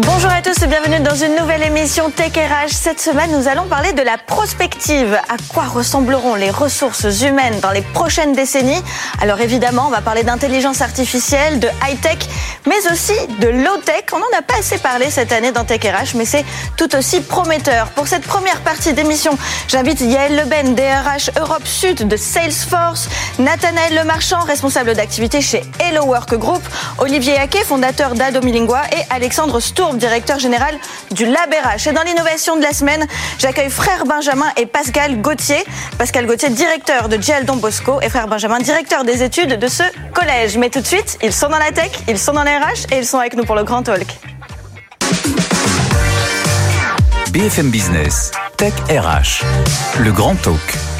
Bonjour à tous et bienvenue dans une nouvelle émission Tech RH. Cette semaine, nous allons parler de la prospective. À quoi ressembleront les ressources humaines dans les prochaines décennies? Alors évidemment, on va parler d'intelligence artificielle, de high-tech, mais aussi de low-tech. On n'en a pas assez parlé cette année dans Tech RH, mais c'est tout aussi prometteur. Pour cette première partie d'émission, j'invite Yael Leben, DRH Europe Sud de Salesforce, Nathanaël Lemarchand, responsable d'activité chez Hello Work Group, Olivier Haquet, fondateur d'Adomilingua et Alexandre Stour, directeur général du LabRH. Et dans l'innovation de la semaine, j'accueille frère Benjamin et Pascal Gauthier. Pascal Gauthier, directeur de GL Don Bosco et frère Benjamin, directeur des études de ce collège. Mais tout de suite, ils sont dans la tech, ils sont dans les RH et ils sont avec nous pour le Grand Talk. BFM Business, Tech RH, le Grand Talk.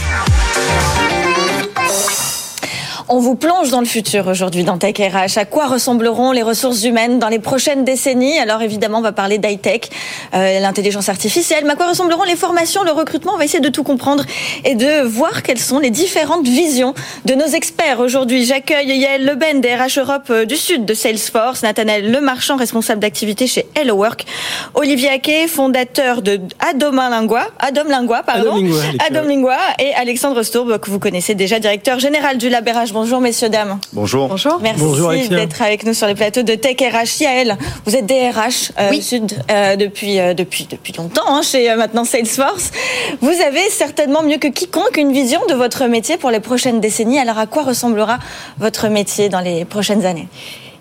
On vous plonge dans le futur aujourd'hui dans Tech RH. À quoi ressembleront les ressources humaines dans les prochaines décennies? Alors évidemment, on va parler d'high-tech, euh, l'intelligence artificielle. Mais à quoi ressembleront les formations, le recrutement? On va essayer de tout comprendre et de voir quelles sont les différentes visions de nos experts aujourd'hui. J'accueille Yael Leben des RH Europe euh, du Sud de Salesforce, Nathanaël Lemarchand, responsable d'activité chez Hello Work, Olivier Aké, fondateur de Adom Lingua, Adom Lingua, pardon, Adom Lingua, et Alexandre Stourbe, que vous connaissez déjà, directeur général du LabRH Bonjour messieurs, dames. Bonjour. Bonjour. Merci d'être avec nous sur les plateaux de Tech RH. Yael, vous êtes DRH euh, oui. Sud euh, depuis, euh, depuis, depuis longtemps hein, chez euh, maintenant Salesforce. Vous avez certainement mieux que quiconque une vision de votre métier pour les prochaines décennies. Alors à quoi ressemblera votre métier dans les prochaines années?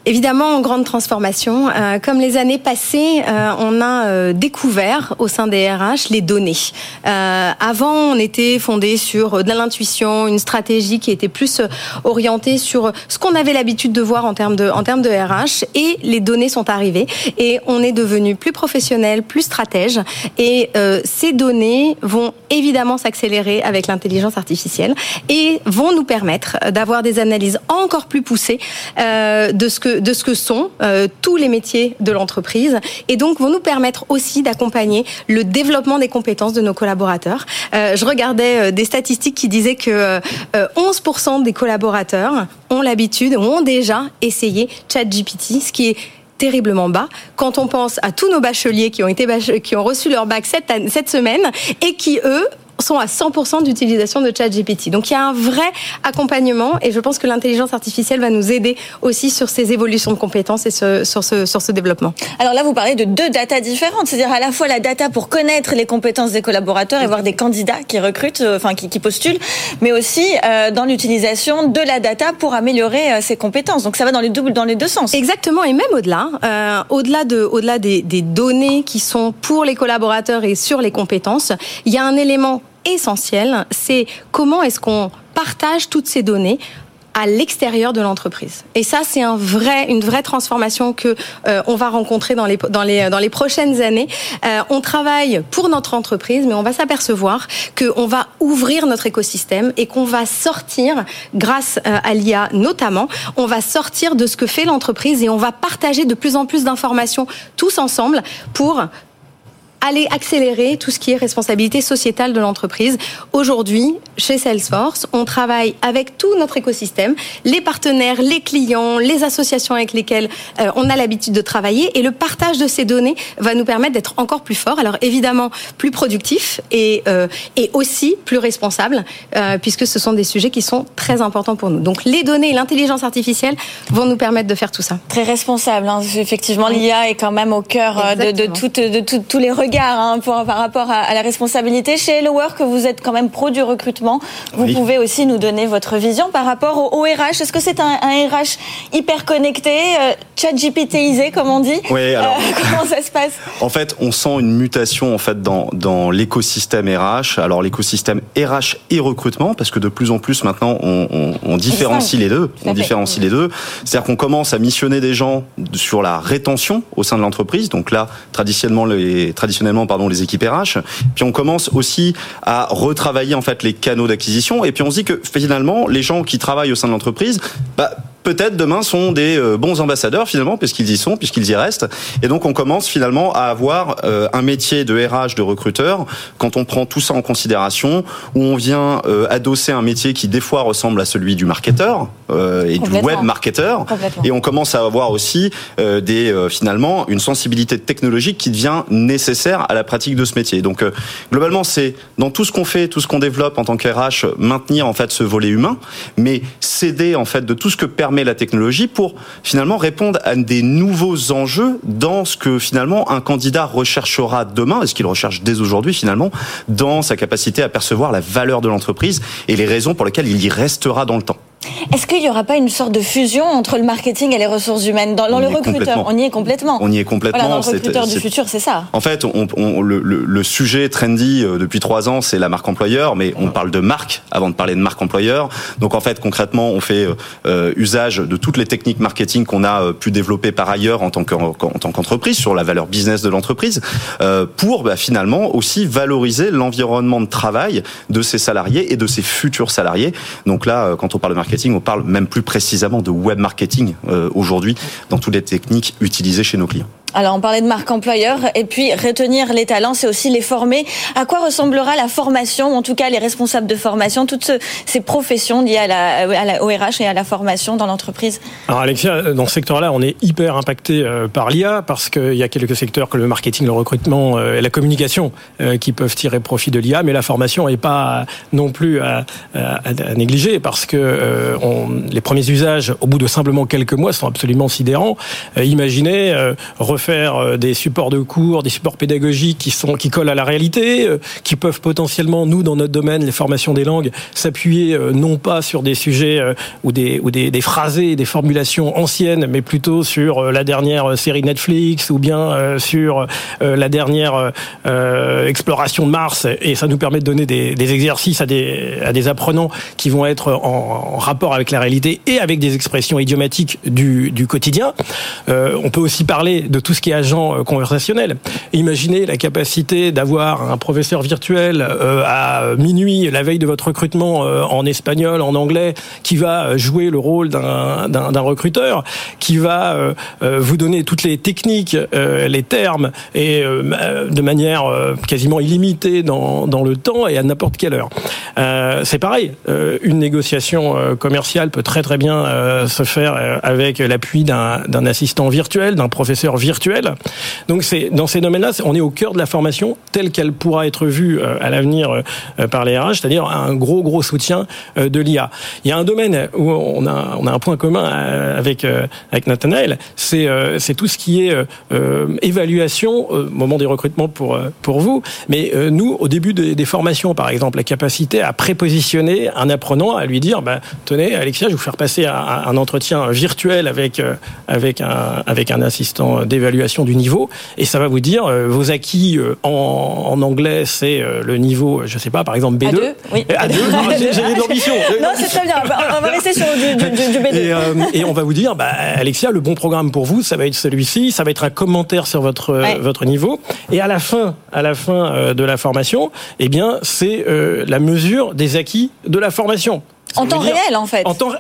Évidemment, en grande transformation. Euh, comme les années passées, euh, on a euh, découvert au sein des RH les données. avant, on était fondé sur de l'intuition, une stratégie qui était plus orientée sur ce qu'on avait l'habitude de voir en termes de, en termes de RH. Et les données sont arrivées et on est devenu plus professionnel, plus stratège. Et ces données vont évidemment s'accélérer avec l'intelligence artificielle et vont nous permettre d'avoir des analyses encore plus poussées de ce que de ce que sont euh, tous les métiers de l'entreprise et donc vont nous permettre aussi d'accompagner le développement des compétences de nos collaborateurs. Euh, je regardais euh, des statistiques qui disaient que 11% des collaborateurs ont l'habitude, ont déjà essayé ChatGPT, ce qui est terriblement bas quand on pense à tous nos bacheliers qui ont été qui ont reçu leur bac cette semaine et qui eux sont à 100% d'utilisation de ChatGPT. Donc il y a un vrai accompagnement et je pense que l'intelligence artificielle va nous aider aussi sur ces évolutions de compétences et ce, sur, ce, sur ce développement. Alors là, vous parlez de deux datas différentes, c'est-à-dire à la fois la data pour connaître les compétences des collaborateurs et voir des candidats qui recrutent, euh, enfin qui, qui postulent, mais aussi euh, dans l'utilisation de la data pour améliorer euh, ces compétences. Donc ça va dans les deux, dans les deux sens. Exactement, et même au-delà, euh, au-delà de, au-delà des, des données qui sont pour les collaborateurs et sur les compétences, il y a un élément essentiel, c'est comment est-ce qu'on partage toutes ces données à l'extérieur de l'entreprise. Et ça, c'est une vraie transformation que euh, on va rencontrer dans les prochaines années. Euh, on travaille pour notre entreprise, mais on va s'apercevoir qu'on va ouvrir notre écosystème et qu'on va sortir, grâce euh, à l'IA notamment, on va sortir de ce que fait l'entreprise et on va partager de plus en plus d'informations tous ensemble pour aller accélérer tout ce qui est responsabilité sociétale de l'entreprise. Aujourd'hui, chez Salesforce, on travaille avec tout notre écosystème, les partenaires, les clients, les associations avec lesquelles euh, on a l'habitude de travailler et le partage de ces données va nous permettre d'être encore plus fort. Alors évidemment, plus productif et, euh, et aussi plus responsable euh, puisque ce sont des sujets qui sont très importants pour nous. Donc les données et l'intelligence artificielle vont nous permettre de faire tout ça. Très responsable. Hein. Effectivement, l'IA est quand même au cœur euh, de, de, tout, de tous les hein, pour, par rapport à, à, la responsabilité. Chez Hello Work, vous êtes quand même pro du recrutement. Vous oui. pouvez aussi nous donner votre vision par rapport au, au RH. Est-ce que c'est un, un, RH hyper connecté, euh, chat GPTisé comme on dit Oui. Alors, euh, comment ça se passe? En fait, on sent une mutation en fait dans, dans l'écosystème RH. Alors l'écosystème RH et recrutement, parce que de plus en plus maintenant on, on, on différencie les deux. On différencie les deux. C'est-à-dire qu'on commence à missionner des gens sur la rétention au sein de l'entreprise. Donc là, traditionnellement les traditionnellement traditionnellement pardon les équipes RH. Puis on commence aussi à retravailler en fait les canaux d'acquisition et puis on se dit que finalement les gens qui travaillent au sein de l'entreprise bah, peut-être demain sont des bons ambassadeurs finalement, puisqu'ils y sont, puisqu'ils y restent. Et donc on commence finalement à avoir un métier de RH, de recruteur, quand on prend tout ça en considération, où on vient adosser un métier qui des fois ressemble à celui du marketeur et du web marketeur, et on commence à avoir aussi des finalement une sensibilité technologique qui devient nécessaire à la pratique de ce métier. Donc globalement, c'est dans tout ce qu'on fait, tout ce qu'on développe en tant qu'RH, maintenir en fait ce volet humain, mais céder en fait de tout ce que permet la technologie pour finalement répondre à des nouveaux enjeux dans ce que finalement un candidat recherchera demain, et ce qu'il recherche dès aujourd'hui finalement, dans sa capacité à percevoir la valeur de l'entreprise et les raisons pour lesquelles il y restera dans le temps. Est-ce qu'il n'y aura pas une sorte de fusion entre le marketing et les ressources humaines dans, le recruteur? On y est complètement. On y est complètement. Voilà, dans le recruteur du futur, c'est ça. En fait, on, le, le, sujet trendy euh, depuis trois ans, c'est la marque employeur, mais on parle de marque avant de parler de marque employeur. Donc en fait, concrètement, on fait euh, usage de toutes les techniques marketing qu'on a euh, pu développer par ailleurs en tant qu'entreprise sur la valeur business de l'entreprise pour bah, finalement aussi valoriser l'environnement de travail de ses salariés et de ses futurs salariés. Donc là, quand on parle de marketing on parle même plus précisément de web marketing euh, aujourd'hui dans toutes les techniques utilisées chez nos clients. Alors, on parlait de marque employeur, et puis retenir les talents, c'est aussi les former. À quoi ressemblera la formation, en tout cas les responsables de formation, toutes ces professions liées à la, et à la formation dans l'entreprise? Alors, Alexia, dans ce secteur-là, on est hyper impacté euh, par l'IA, parce qu'il y a quelques secteurs comme le marketing, le recrutement euh, et la communication euh, qui peuvent tirer profit de l'IA, mais la formation n'est pas non plus à, négliger, parce que les premiers usages, au bout de simplement quelques mois, sont absolument sidérants. imaginez faire euh, des supports de cours, des supports pédagogiques qui sont qui collent à la réalité, euh, qui peuvent potentiellement nous dans notre domaine, les formations des langues, s'appuyer euh, non pas sur des sujets ou des ou des, des phrasés, des formulations anciennes, mais plutôt sur la dernière série Netflix ou bien sur la dernière exploration de Mars. Et ça nous permet de donner des, exercices à des à des apprenants qui vont être en, en, rapport avec la réalité et avec des expressions idiomatiques du, du quotidien. on peut aussi parler de tout ce qui est agent euh, conversationnel. Imaginez la capacité d'avoir un professeur virtuel euh, à minuit, la veille de votre recrutement euh, en espagnol, en anglais, qui va jouer le rôle d'un recruteur, qui va vous donner toutes les techniques, les termes, et de manière quasiment illimitée dans, dans le temps et à n'importe quelle heure. C'est pareil, une négociation commerciale peut très très bien se faire avec l'appui d'un assistant virtuel, d'un professeur virtuel donc c'est dans ces domaines-là, on est au cœur de la formation telle qu'elle pourra être vue euh, à l'avenir euh, par les RH, c'est-à-dire un gros gros soutien euh, de l'IA. Il y a un domaine où on a un point commun avec avec Nathanaël, c'est c'est tout ce qui est évaluation moment des recrutements pour pour vous, mais nous au début des, formations par exemple, la capacité à prépositionner un apprenant, à lui dire bah tenez Alexia, je vais vous faire passer un entretien virtuel avec avec un avec un assistant d'évaluation du niveau. Et ça va vous dire euh, vos acquis euh, en, en, anglais c'est euh, le niveau je sais pas par exemple B2 A2 oui. A2 j'ai l'ambition. Non c'est très bien. On va rester sur du, du, du B2 et, on va vous dire bah, Alexia le bon programme pour vous ça va être celui-ci. Ça va être un commentaire sur votre votre niveau. Et à la fin à la fin de la formation eh bien c'est la mesure des acquis de la formation en temps réel, en fait. En temps,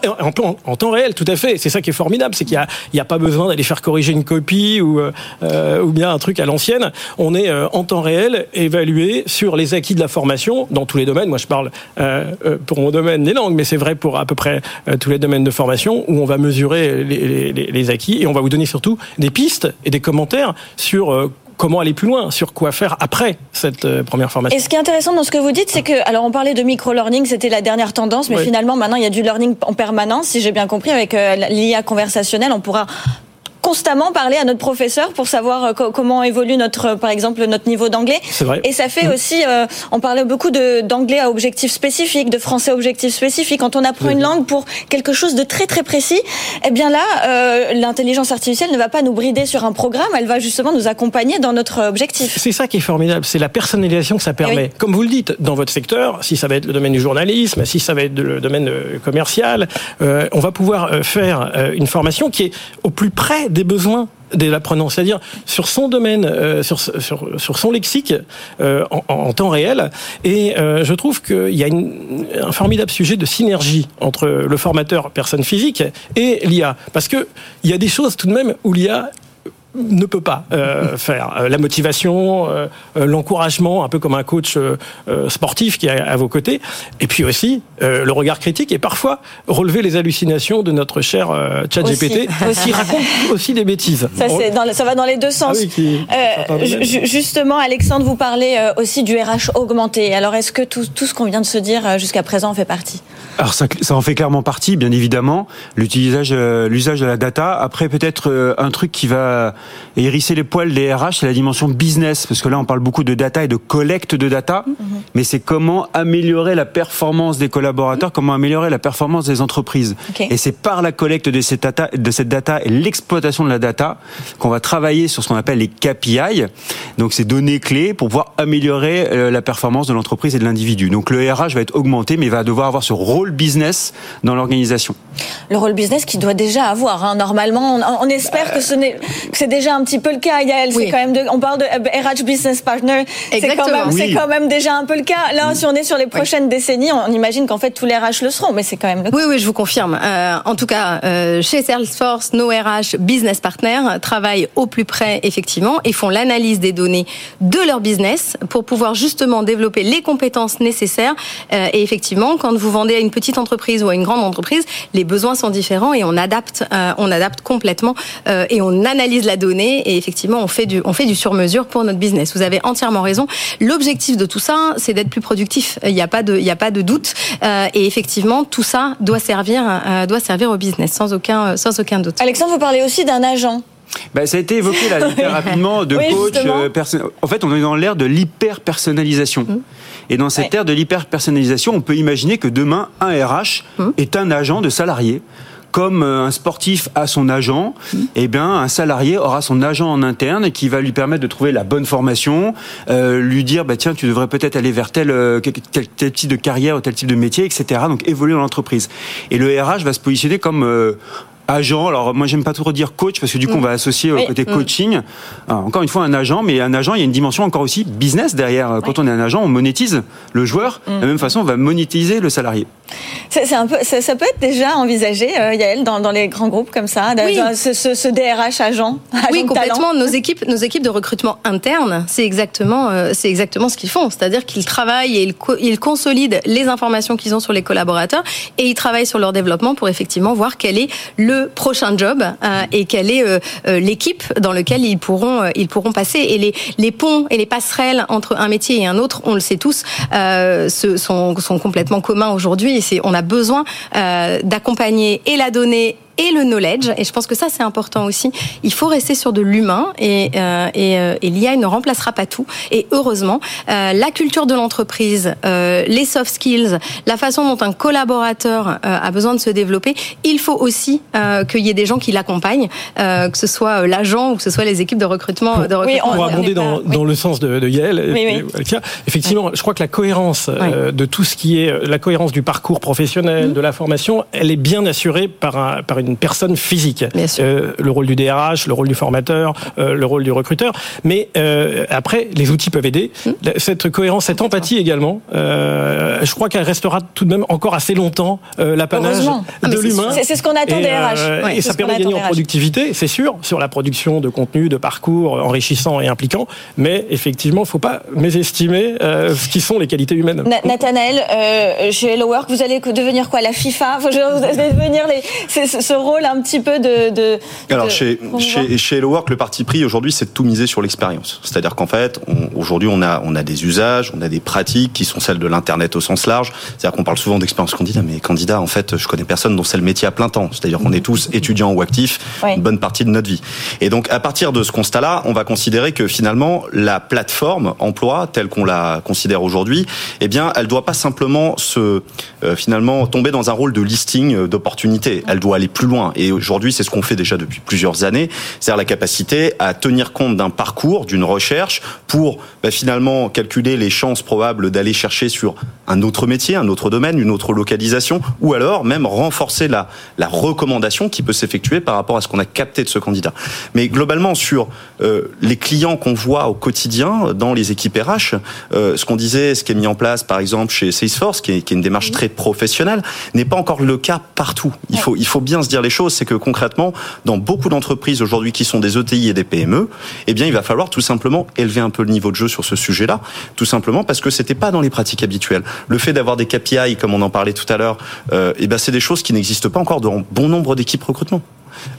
en, temps, réel, tout à fait. C'est ça qui est formidable, c'est qu'il n'y a, a, pas besoin d'aller faire corriger une copie ou, euh, ou bien un truc à l'ancienne. On est euh, en temps réel évalué sur les acquis de la formation dans tous les domaines. Moi, je parle euh, euh pour mon domaine des langues, mais c'est vrai pour à peu près euh, tous les domaines de formation où on va mesurer les, les, les, acquis et on va vous donner surtout des pistes et des commentaires sur comment aller plus loin, sur quoi faire après cette euh, première formation. Et ce qui est intéressant dans ce que vous dites, c'est que, alors on parlait de micro-learning, c'était la dernière tendance, mais finalement maintenant il y a du learning en permanence, si j'ai bien compris, avec euh, l'IA conversationnelle, on pourra constamment parler à notre professeur pour savoir euh, comment évolue notre, euh, par exemple, notre niveau d'anglais. Et ça fait mmh. aussi, euh, on parlait beaucoup d'anglais à objectif spécifique, de français à objectif spécifique. Quand on apprend une langue pour quelque chose de très très précis, eh bien là, l'intelligence artificielle ne va pas nous brider sur un programme, elle va justement nous accompagner dans notre objectif. C'est ça qui est formidable, c'est la personnalisation que ça eh permet. Comme vous le dites, dans votre secteur, si ça va être le domaine du journalisme, si ça va être le domaine commercial, on va pouvoir faire une formation qui est au plus près des besoins dès l'apprenant, c'est-à-dire sur son domaine, euh, sur, son lexique euh, en, temps réel. Et euh, je trouve qu'il y a un formidable sujet de synergie entre le formateur personne physique et l'IA, parce que il y a des choses tout de même où l'IA ne peut pas euh, faire. Euh, la motivation, euh, l'encouragement, un peu comme un coach sportif qui est à, vos côtés. Et puis aussi le regard critique et parfois relever les hallucinations de notre cher chat GPT qui raconte aussi des bêtises. Ça, dans, ça va dans les deux sens. Ah justement, Alexandre, vous parlez aussi du RH augmenté. Alors est-ce que tout, tout ce qu'on vient de se dire jusqu'à présent en fait partie? Alors ça, ça, en fait clairement partie, bien évidemment. L'utilisage, l'usage de la data. Après, peut-être un truc qui va hérisser les poils des RH, c'est la dimension business, parce que là, on parle beaucoup de data et de collecte de data, mhm. mais c'est comment améliorer la performance des collaborateurs, comment améliorer la performance des entreprises. Et c'est par la collecte de cette data, de cette data et l'exploitation de la data qu'on va travailler sur ce qu'on appelle les KPI, donc ces données clés pour pouvoir améliorer euh, la performance de l'entreprise et de l'individu. Donc le RH va être augmenté, mais il va devoir avoir ce rôle business dans l'organisation. Le rôle business qu'il doit déjà avoir. Hein. Normalement, on, espère que ce n'est que c'est déjà un petit peu le cas, Yael. C'est quand même de, on parle de RH Business Partner. C'est quand, même, c'est quand même déjà un peu le cas. Là, si on est sur les prochaines décennies, on imagine qu'en fait tous les RH le seront, mais c'est quand même le cas. Oui, oui, je vous confirme. Euh, en tout cas, euh, chez Salesforce, nos RH Business Partners travaillent au plus près, effectivement, et font l'analyse des données de leur business pour pouvoir justement développer les compétences nécessaires. Euh, et effectivement, quand vous vendez à une petite entreprise ou à une grande entreprise, les besoins sont différents et on adapte, euh, on adapte complètement euh, et on analyse la donnée et effectivement on fait du on fait du sur mesure pour notre business. Vous avez entièrement raison. L'objectif de tout ça, c'est d'être plus productif. Il n'y a pas de il y a pas de doute euh, et effectivement tout ça doit servir doit servir au business sans aucun sans aucun doute. Alexandre, vous parlez aussi d'un agent. Ben, ça a été évoqué là, très rapidement de coach. en fait, on est dans l'ère de l'hyper personnalisation. Mmh. Et dans cette ère de l'hyper personnalisation, on peut imaginer que demain, un RH mmh. est un agent de salarié comme euh, un sportif a son agent, mmh. eh bien un salarié aura son agent en interne qui va lui permettre de trouver la bonne formation, euh, lui dire bah tiens tu devrais peut-être aller vers tel, euh, tel, type de carrière ou tel type de métier, etc. Donc évoluer dans l'entreprise. Et le RH va se positionner comme agent. Alors moi j'aime pas trop dire coach parce que du coup on va associer au côté mm. coaching. encore une fois un agent, mais un agent il y a une dimension encore aussi business derrière. Quand on est un agent, on monétise le joueur. Mm. De la même façon, on va monétiser le salarié. C'est un peu, ça, peut être déjà envisagé, euh, Yael, dans, dans, les grands groupes comme ça, oui. ce, ce, DRH agent. oui, complètement. Nos équipes, nos équipes de recrutement interne, c'est exactement, euh, c'est exactement ce qu'ils font. C'est-à-dire qu'ils travaillent et ils, ils consolident les informations qu'ils ont sur les collaborateurs et ils travaillent sur leur développement pour effectivement voir quel est le prochain job euh, et quelle est euh, euh, l'équipe dans laquelle ils pourront ils pourront passer. Et les les ponts et les passerelles entre un métier et un autre on le sait tous sont sont complètement communs aujourd'hui. On a besoin d'accompagner et la donnée et le knowledge. Et je pense que ça, c'est important aussi. Il faut rester sur de l'humain et, euh, et, euh, et l'IA ne remplacera pas tout. Et heureusement, euh, la culture de l'entreprise, euh, les soft skills, la façon dont un collaborateur euh, a besoin de se développer, il faut aussi qu'il y ait des gens qui l'accompagnent, que ce soit l'agent ou que ce soit les équipes de recrutement. De recrutement. Oui, on, abonder dans, dans, le sens de, de Yael, oui, effectivement, je crois que la cohérence de tout ce qui est la cohérence du parcours professionnel, mmh. de la formation, elle est bien assurée par, un, par une une personne physique. Euh, le rôle du DRH, le rôle du formateur, euh, le rôle du recruteur. Mais euh, après, les outils peuvent aider. Hmm. Cette cohérence, cette empathie également, je crois qu'elle restera tout de même encore assez longtemps l'apanage de ah, l'humain. C'est ce qu'on attend des RH. et ça permet de gagner en productivité, c'est sûr, sur la production de contenu, de parcours enrichissant et impliquant. Mais effectivement, il ne faut pas mésestimer ce qui sont les qualités humaines. Nathanaël, chez Hello Work, vous allez devenir quoi? La FIFA? Vous allez devenir les, ce rôle un petit peu de. Alors chez chez, chez Hello Work, le parti pris aujourd'hui, c'est de tout miser sur l'expérience. C'est-à-dire qu'en fait, aujourd'hui, on a on a des usages, on a des pratiques qui sont celles de l'internet au sens large. C'est-à-dire qu'on parle souvent d'expérience candidat, mais candidat, en fait, je connais personne dont c'est le métier à plein temps. C'est-à-dire qu'on est tous étudiants ou actifs une bonne partie de notre vie. Et donc, à partir de ce constat-là, on va considérer que finalement, la plateforme emploi telle qu'on la considère aujourd'hui, eh bien, elle doit pas simplement se euh, finalement tomber dans un rôle de listing euh, d'opportunités. Elle doit aller plus plus loin. Et aujourd'hui, c'est ce qu'on fait déjà depuis plusieurs années, c'est-à-dire la capacité à tenir compte d'un parcours, d'une recherche, pour bah, finalement calculer les chances probables d'aller chercher sur un autre métier, un autre domaine, une autre localisation, ou alors même renforcer la, la recommandation qui peut s'effectuer par rapport à ce qu'on a capté de ce candidat. Mais globalement, sur euh, les clients qu'on voit au quotidien dans les équipes RH, euh, ce qu'on disait, ce qui est mis en place par exemple chez Salesforce, qui est, qui est une démarche très professionnelle, n'est pas encore le cas partout. Il faut, il faut bien se dire les choses, c'est que concrètement, dans beaucoup d'entreprises aujourd'hui qui sont des ETI et des PME, eh bien, il va falloir tout simplement élever un peu le niveau de jeu sur ce sujet-là, tout simplement parce que c'était pas dans les pratiques habituelles. Le fait d'avoir des KPI, comme on en parlait tout à l'heure, euh, eh ben, c'est des choses qui n'existent pas encore dans bon nombre d'équipes recrutement.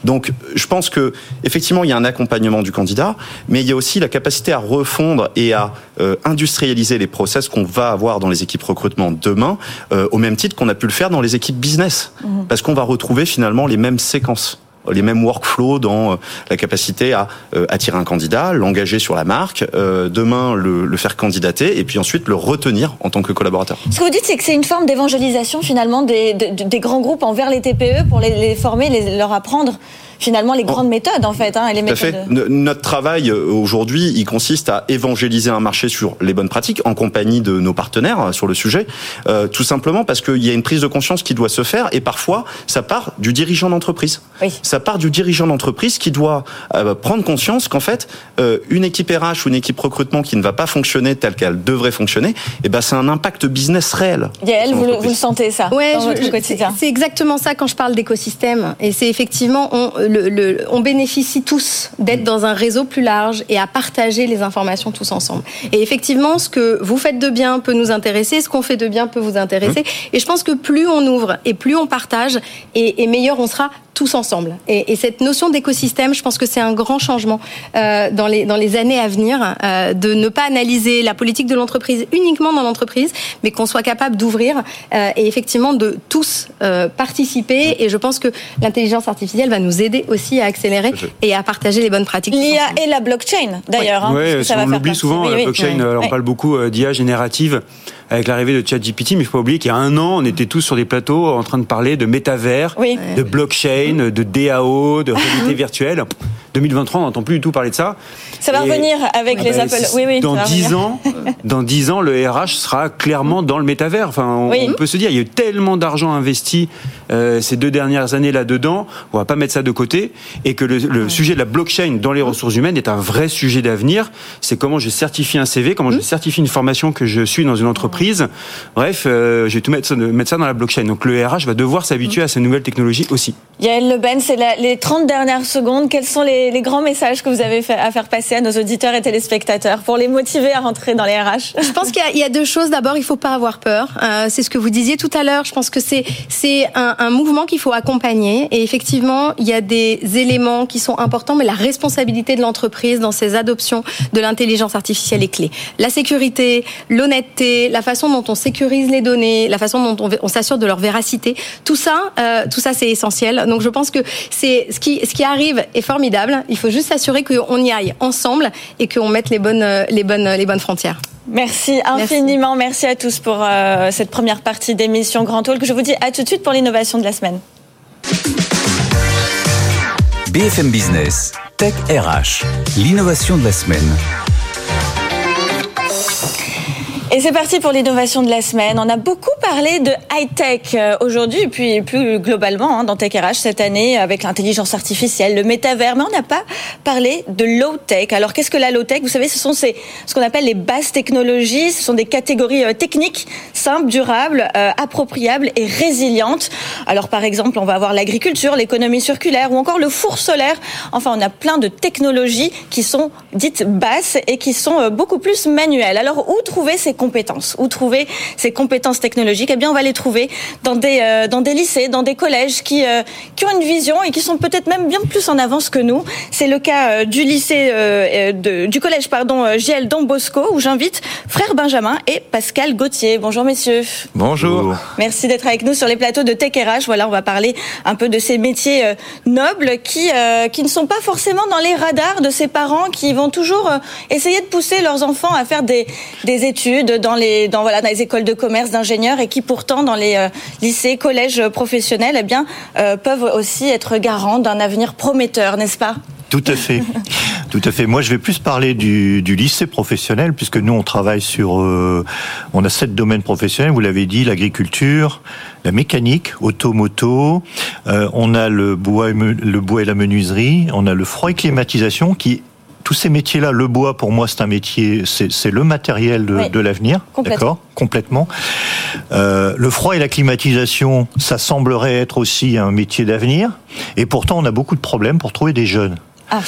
Donc, je pense que effectivement, il y a un accompagnement du candidat, mais il y a aussi la capacité à refondre et à euh, industrialiser les process qu'on va avoir dans les équipes recrutement demain, euh, au même titre qu'on a pu le faire dans les équipes business, mmh. parce qu'on va retrouver finalement les mêmes séquences les mêmes workflows dans euh, la capacité à euh, attirer un candidat, l'engager sur la marque, euh, demain le, faire candidater et puis ensuite le retenir en tant que collaborateur. Ce que vous dites, c'est que c'est une forme d'évangélisation finalement des, grands groupes envers les TPE pour les, former, leur apprendre finalement les grandes méthodes en fait. Hein, les méthodes. Fait. Notre travail euh, aujourd'hui, il consiste à évangéliser un marché sur les bonnes pratiques en compagnie de nos partenaires euh, sur le sujet, euh, tout simplement parce qu'il y a une prise de conscience qui doit se faire et parfois ça part du dirigeant d'entreprise. Oui. Ça part du dirigeant d'entreprise qui doit euh, prendre conscience qu'en fait euh, une équipe RH ou une équipe recrutement qui ne va pas fonctionner telle qu'elle devrait fonctionner, et eh ben c'est un impact business réel. Yael, vous, vous, le sentez ça Ouais, c'est exactement ça quand je parle d'écosystème et c'est effectivement on, le, le, on bénéficie tous d'être dans un réseau plus large et à partager les informations tous ensemble. Et effectivement, ce que vous faites de bien peut nous intéresser, ce qu'on fait de bien peut vous intéresser. Mmh. Et je pense que plus on ouvre et plus on partage, et, et meilleur on sera tous ensemble. Et, et cette notion d'écosystème, je pense que c'est un grand changement euh, dans, les, dans les années à venir, euh, de ne pas analyser la politique de l'entreprise uniquement dans l'entreprise, mais qu'on soit capable d'ouvrir euh, et effectivement de tous participer. Et je pense que l'intelligence artificielle va nous aider aussi à accélérer et à partager les bonnes pratiques. L'IA et la blockchain, d'ailleurs. Oui, hein, on oublie souvent, oui, la blockchain, oui. on parle beaucoup d'IA générative avec l'arrivée de ChatGPT, mais il faut pas oublier qu'il y a un an, on était tous sur des plateaux en train de parler de métavers, oui. de blockchain, de DAO, de réalité virtuelle. 2023, on n'entend plus du tout parler de ça. Ça va Et revenir avec les bah, Apple. Oui, oui. Dans dix ans, dans dix ans, le RH sera clairement dans le métavers. Enfin, on, oui. on peut se dire, il y a eu tellement d'argent investi euh, ces deux dernières années là-dedans. On va pas mettre ça de côté. Et que le, le sujet de la blockchain dans les ressources humaines est un vrai sujet d'avenir. C'est comment je certifie un CV, comment je certifie une formation que je suis dans une entreprise. Bref, euh, je vais tout mettre, mettre ça dans la blockchain. Donc le RH va devoir s'habituer à ces nouvelles technologies aussi. Yael Le Ben, c'est les 30 dernières secondes. Quels sont les, les, grands messages que vous avez fait, à faire passer à nos auditeurs et téléspectateurs pour les motiver à rentrer dans les RH Je pense qu'il y, y, a deux choses. D'abord, il ne faut pas avoir peur. Euh, c'est ce que vous disiez tout à l'heure. Je pense que c'est c'est un, un, mouvement qu'il faut accompagner. Et effectivement, il y a des éléments qui sont importants, mais la responsabilité de l'entreprise dans ses adoptions de l'intelligence artificielle est clé. La sécurité, l'honnêteté, la façon dont on sécurise les données, la façon dont on, on s'assure de leur véracité, tout ça, euh, tout ça, c'est essentiel. Donc, je pense que c'est ce qui ce qui arrive est formidable. Il faut juste s'assurer qu'on y aille ensemble et qu'on mette les bonnes, les, bonnes, les bonnes frontières. Merci infiniment. Merci, Merci à tous pour euh, cette première partie d'émission Grand Talk. Je vous dis à tout de suite pour l'innovation de la semaine. BFM Business, Tech RH, l'innovation de la semaine. Et c'est parti pour l'innovation de la semaine. On a beaucoup parlé de high-tech aujourd'hui, et puis plus globalement hein, dans Tech RH cette année, avec l'intelligence artificielle, le métavers, mais on n'a pas parlé de low-tech. Alors qu'est-ce que la low-tech? Vous savez, ce sont ces, ce qu'on appelle les basses technologies, ce sont des catégories euh, techniques simples, durables, euh, appropriables et résilientes. Alors par exemple, on va avoir l'agriculture, l'économie circulaire ou encore le four solaire. Enfin, on a plein de technologies qui sont dites basses et qui sont euh, beaucoup plus manuelles. Alors où trouver ces compétences. Où trouver ces compétences technologiques? Eh bien, on va les trouver dans des, euh, dans des lycées, dans des collèges qui, euh, qui ont une vision et qui sont peut-être même bien plus en avance que nous. C'est le cas euh, du lycée, euh, de, du collège, pardon, JL Don Bosco, où j'invite frère Benjamin et Pascal Gauthier. Bonjour, messieurs. Bonjour. Merci d'être avec nous sur les plateaux de Tech RH. Voilà, on va parler un peu de ces métiers nobles qui, qui ne sont pas forcément dans les radars de ces parents qui vont toujours essayer de pousser leurs enfants à faire des, des études, études dans les, dans, voilà, dans les écoles de commerce, d'ingénieurs, et qui pourtant, dans les lycées, collèges professionnels, eh bien, peuvent aussi être garants d'un avenir prometteur, n'est-ce pas? Tout à fait. Tout à fait. Moi, je vais plus parler du, du lycée professionnel, puisque nous, on travaille sur... Euh, on a sept domaines professionnels, vous l'avez dit, l'agriculture, la mécanique, auto-moto, euh, on a le bois, et, le bois et la menuiserie, on a le froid et climatisation, qui tous ces métiers-là, le bois pour moi c'est un métier, c'est le matériel de, de l'avenir, d'accord, complètement. Euh, le froid et la climatisation, ça semblerait être aussi un métier d'avenir, et pourtant on a beaucoup de problèmes pour trouver des jeunes. Ah.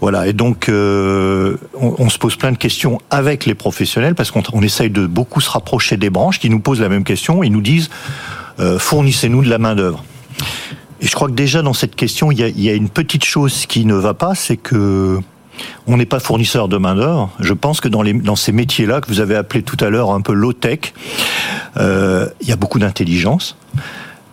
Voilà, et donc euh, on, se pose plein de questions avec les professionnels parce qu'on on essaye de beaucoup se rapprocher des branches qui nous posent la même question. Ils nous disent euh, fournissez-nous de la main d'œuvre. Et je crois que déjà dans cette question, il y a, il y a une petite chose qui ne va pas, c'est que on n'est pas fournisseur de main d'œuvre. Je pense que dans, ces métiers-là que vous avez appelé tout à l'heure un peu low tech, euh, il y a beaucoup d'intelligence.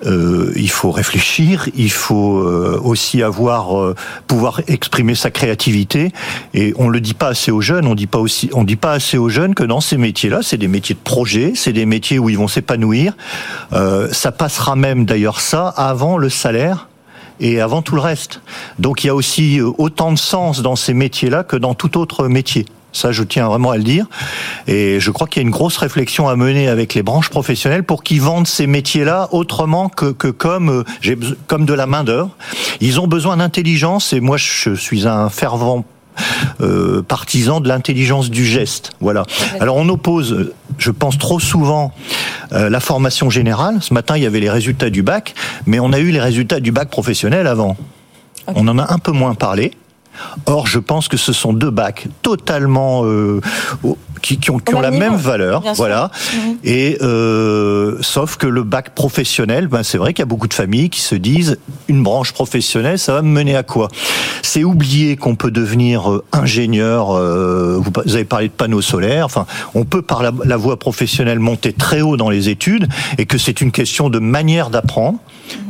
Euh, il faut réfléchir, il faut euh, aussi avoir pouvoir exprimer sa créativité et on le dit pas assez aux jeunes, on dit pas dit pas assez aux jeunes que dans ces métiers-là, c'est des métiers de projet, c'est des métiers où ils vont s'épanouir. ça passera même d'ailleurs ça avant le salaire et avant tout le reste. Donc il y a aussi autant de sens dans ces métiers-là que dans tout autre métier. Ça, je tiens vraiment à le dire. Et je crois qu'il y a une grosse réflexion à mener avec les branches professionnelles pour qu'ils vendent ces métiers-là autrement que, que comme, euh, comme de la main d'œuvre. Ils ont besoin d'intelligence et moi, je suis un fervent euh, partisan de l'intelligence du geste. Voilà. Alors on oppose, je pense trop souvent, euh, la formation générale. Ce matin, il y avait les résultats du bac, mais on a eu les résultats du bac professionnel avant. On en a un peu moins parlé. Or, je pense que ce sont deux bacs totalement euh, qui, qui, ont, qui ont la même valeur, voilà. Mhm. Et euh, sauf que le bac professionnel, ben c'est vrai qu'il y a beaucoup de familles qui se disent une branche professionnelle, ça va me mener à quoi? C'est oublier qu'on peut devenir euh, ingénieur. Euh, vous avez parlé de panneaux solaires. Enfin, on peut par la, la voie professionnelle monter très haut dans les études, et que c'est une question de manière d'apprendre.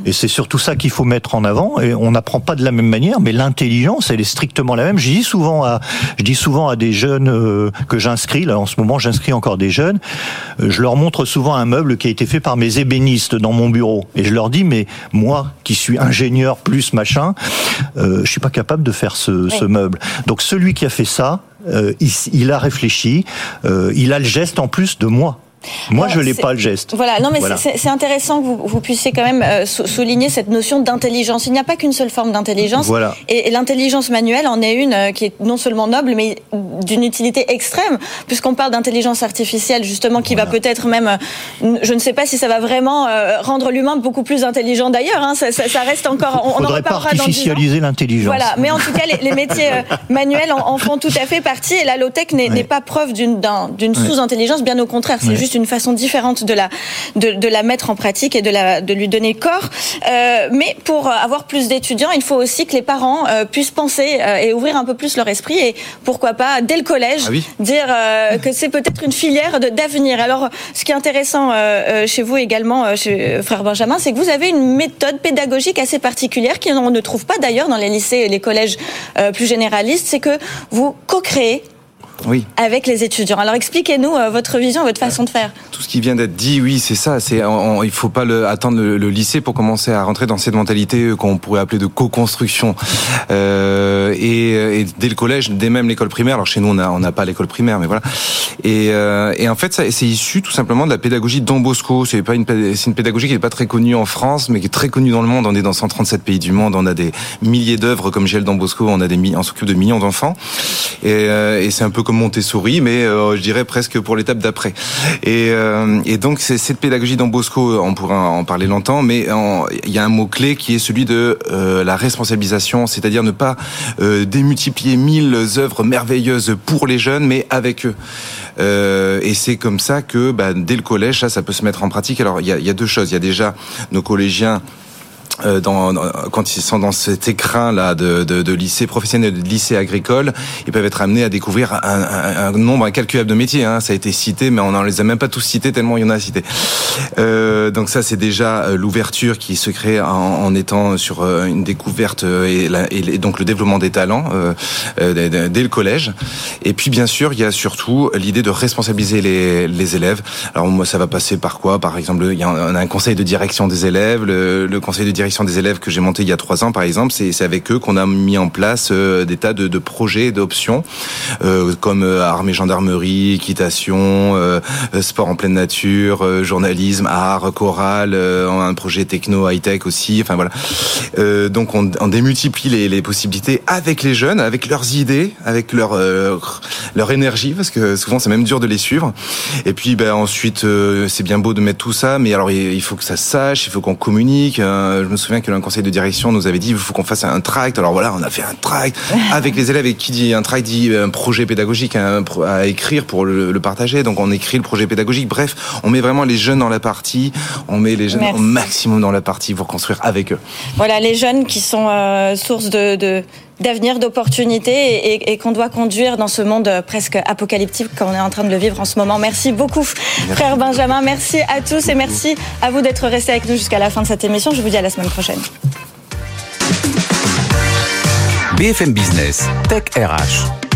Et c'est surtout ça qu'il faut mettre en avant. Et on n'apprend pas de la même manière, mais l'intelligence, elle est strictement la même. Je dis souvent à, je dis souvent à des jeunes euh, que j'inscris. Là, en ce moment, j'inscris encore des jeunes. Euh, je leur montre souvent un meuble qui a été fait par mes ébénistes dans mon bureau. Et je leur dis, mais moi, qui suis ingénieur plus machin, euh, je suis pas capable de faire ce, ce meuble. Donc celui qui a fait ça, euh, il, il, a réfléchi, euh, il a le geste en plus de moi. Moi, je n'ai pas le geste. Voilà, non, mais c'est intéressant que vous, vous, puissiez quand même euh, souligner cette notion d'intelligence. Il n'y a pas qu'une seule forme d'intelligence. Voilà. Et, l'intelligence manuelle en est une euh, qui est non seulement noble, mais d'une utilité extrême, puisqu'on parle d'intelligence artificielle, justement, qui va peut-être même, euh, je ne sais pas si ça va vraiment rendre l'humain beaucoup plus intelligent d'ailleurs. Hein, ça, ça, ça, reste encore. On, on en pas artificialiser l'intelligence. Voilà, mais en tout cas, les, les métiers manuels en, en, font tout à fait partie, et la low-tech n'est pas preuve d'une sous-intelligence, bien au contraire, c'est juste une façon différente de la, de, de, la mettre en pratique et de, la, de lui donner corps. Euh, mais pour avoir plus d'étudiants, il faut aussi que les parents euh, puissent penser euh, et ouvrir un peu plus leur esprit et pourquoi pas dès le collège ah dire que c'est peut-être une filière d'avenir. Alors, ce qui est intéressant chez vous également, chez Frère Benjamin, c'est que vous avez une méthode pédagogique assez particulière qu'on ne trouve pas d'ailleurs dans les lycées et les collèges plus généralistes, c'est que vous co-créez oui. avec les étudiants. Alors expliquez-nous euh, votre vision, votre façon de faire. Tout ce qui vient d'être dit, oui, c'est ça. C'est, il faut pas le, attendre le, lycée pour commencer à rentrer dans cette mentalité euh, qu'on pourrait appeler de co-construction. Euh, et, et, dès le collège, dès même l'école primaire. Alors chez nous, on n'a on a pas l'école primaire, mais voilà. Et, euh, et en fait, ça, c'est issu tout simplement de la pédagogie Don Bosco. C'est pas une, c'est une pédagogie qui n'est pas très connue en France, mais qui est très connue dans le monde. On est dans 137 pays du monde. On a des milliers d'œuvres comme Gilles Don Bosco. On a des, on s'occupe de millions d'enfants. Et, euh, et c'est un peu comme Montessori, mais euh, je dirais presque pour l'étape d'après. Et, euh, donc cette pédagogie dans Bosco, on pourrait en parler longtemps, mais il y a un mot clé qui est celui de euh, la responsabilisation, c'est-à-dire ne pas démultiplier mille œuvres merveilleuses pour les jeunes, mais avec eux. et c'est comme ça que bah, dès le collège, ça, ça peut se mettre en pratique. Alors il y a deux choses. Il y a déjà nos collégiens euh, dans, quand ils sont dans cet écrin là de, de, de, lycée professionnel, de lycée agricole, ils peuvent être amenés à découvrir un, un, un nombre incalculable de métiers. Hein. Ça a été cité, mais on n'en les a même pas tous cités tellement il y en a cités. Euh, donc ça, c'est déjà euh, l'ouverture qui se crée en, en étant sur euh, une découverte et, la, et, donc le développement des talents euh, dès, le collège. Et puis bien sûr, il y a surtout l'idée de responsabiliser les, les élèves. Alors moi, ça va passer par quoi? Par exemple, il y a un conseil de direction des élèves, le, le conseil de direction des élèves que j'ai monté il y a trois ans, par exemple, c'est avec eux qu'on a mis en place euh, des tas de, de projets, d'options, euh, comme euh, armée, gendarmerie, équitation, euh, sport en pleine nature, journalisme, art, chorale, un projet techno, high-tech aussi. Enfin voilà. donc on, on démultiplie les, les, possibilités avec les jeunes, avec leurs idées, avec leur leur énergie, parce que souvent c'est même dur de les suivre. Et puis ben ensuite c'est bien beau de mettre tout ça, mais alors il faut que ça se sache, il faut qu'on communique. je me souviens que le conseil de direction nous avait dit il faut qu'on fasse un tract. Alors voilà, on a fait un tract avec les élèves. Et qui dit un tract dit un projet pédagogique à écrire pour le, partager. Donc on écrit le projet pédagogique. Bref, on met vraiment les jeunes dans la partie. On met les jeunes au maximum dans la partie pour construire avec eux. Voilà, les jeunes qui sont euh, source de d'avenir, d'opportunités et, qu'on doit conduire dans ce monde presque apocalyptique qu'on est en train de le vivre en ce moment. Merci beaucoup, frère Benjamin. Merci à tous et merci à vous d'être restés avec nous jusqu'à la fin de cette émission. Je vous dis à la semaine prochaine. BFM Business, Tech RH.